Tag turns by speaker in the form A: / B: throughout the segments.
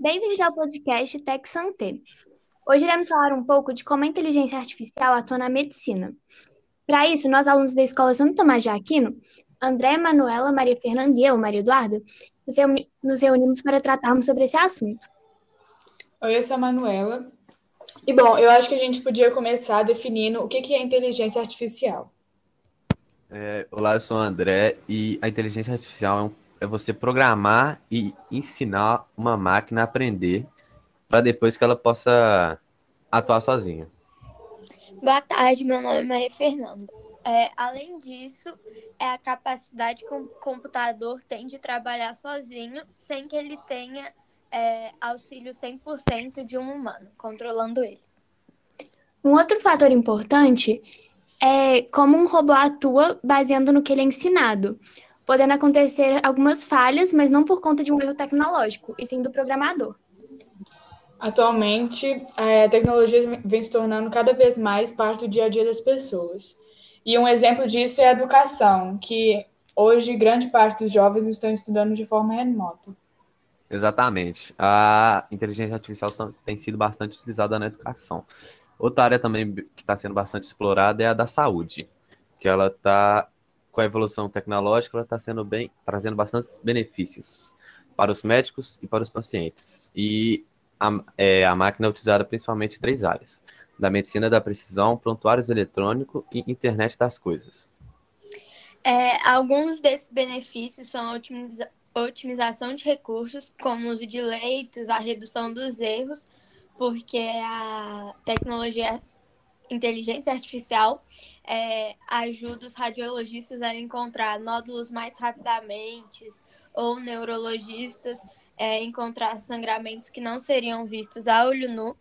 A: Bem-vindos ao podcast Tech Santé. Hoje iremos falar um pouco de como a inteligência artificial atua na medicina. Para isso, nós, alunos da Escola Santo Tomás de Aquino, André, Manuela, Maria Fernanda e eu, Maria Eduarda, nos reunimos para tratarmos sobre esse assunto.
B: Oi, eu sou a Manuela. E bom, eu acho que a gente podia começar definindo o que é inteligência artificial.
C: É, olá, eu sou o André e a inteligência artificial é, é você programar e ensinar uma máquina a aprender para depois que ela possa atuar sozinha.
D: Boa tarde, meu nome é Maria Fernanda. É, além disso, é a capacidade que o computador tem de trabalhar sozinho sem que ele tenha é, auxílio 100% de um humano controlando ele.
A: Um outro fator importante é como um robô atua baseando no que ele é ensinado, podendo acontecer algumas falhas, mas não por conta de um erro tecnológico, e sim do programador.
B: Atualmente, a tecnologia vem se tornando cada vez mais parte do dia a dia das pessoas. E um exemplo disso é a educação, que hoje grande parte dos jovens estão estudando de forma remota.
C: Exatamente. A inteligência artificial tem sido bastante utilizada na educação. Outra área também que está sendo bastante explorada é a da saúde, que ela está, com a evolução tecnológica, ela está sendo bem, trazendo bastantes benefícios para os médicos e para os pacientes. E a, é, a máquina é utilizada principalmente em três áreas: da medicina da precisão, prontuários eletrônico e internet das coisas.
D: É, alguns desses benefícios são a otimiza otimização de recursos, como o uso de leitos, a redução dos erros, porque a tecnologia inteligência artificial é, ajuda os radiologistas a encontrar nódulos mais rapidamente, ou neurologistas é, encontrar sangramentos que não seriam vistos a olho nu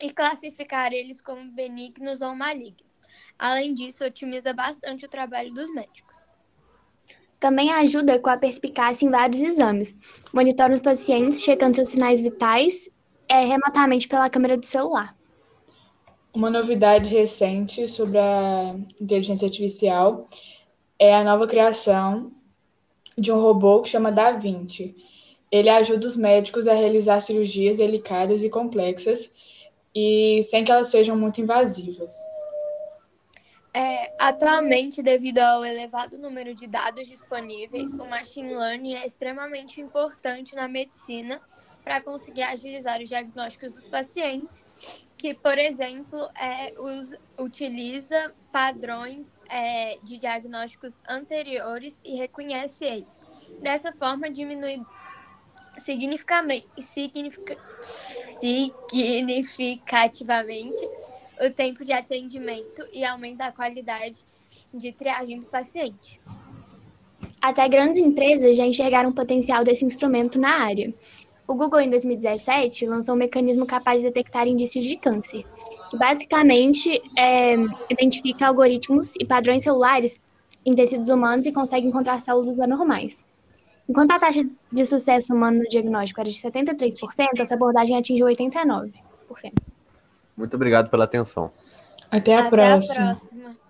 D: e classificar eles como benignos ou malignos. Além disso, otimiza bastante o trabalho dos médicos.
A: Também ajuda com a perspicácia em vários exames. Monitora os pacientes, checando seus sinais vitais é, remotamente pela câmera do celular.
B: Uma novidade recente sobre a inteligência artificial é a nova criação de um robô que chama Da Vinci. Ele ajuda os médicos a realizar cirurgias delicadas e complexas e sem que elas sejam muito invasivas.
D: É, atualmente, devido ao elevado número de dados disponíveis, o machine learning é extremamente importante na medicina para conseguir agilizar os diagnósticos dos pacientes, que, por exemplo, é, us, utiliza padrões é, de diagnósticos anteriores e reconhece eles. Dessa forma, diminui significativamente, significa, significativamente o tempo de atendimento e aumenta a qualidade de triagem do paciente.
A: Até grandes empresas já enxergaram o potencial desse instrumento na área. O Google, em 2017, lançou um mecanismo capaz de detectar indícios de câncer, que basicamente é, identifica algoritmos e padrões celulares em tecidos humanos e consegue encontrar células anormais. Enquanto a taxa de sucesso humano no diagnóstico era de 73%, essa abordagem atingiu 89%.
C: Muito obrigado pela atenção.
B: Até a
D: Até
B: próxima.
D: A próxima.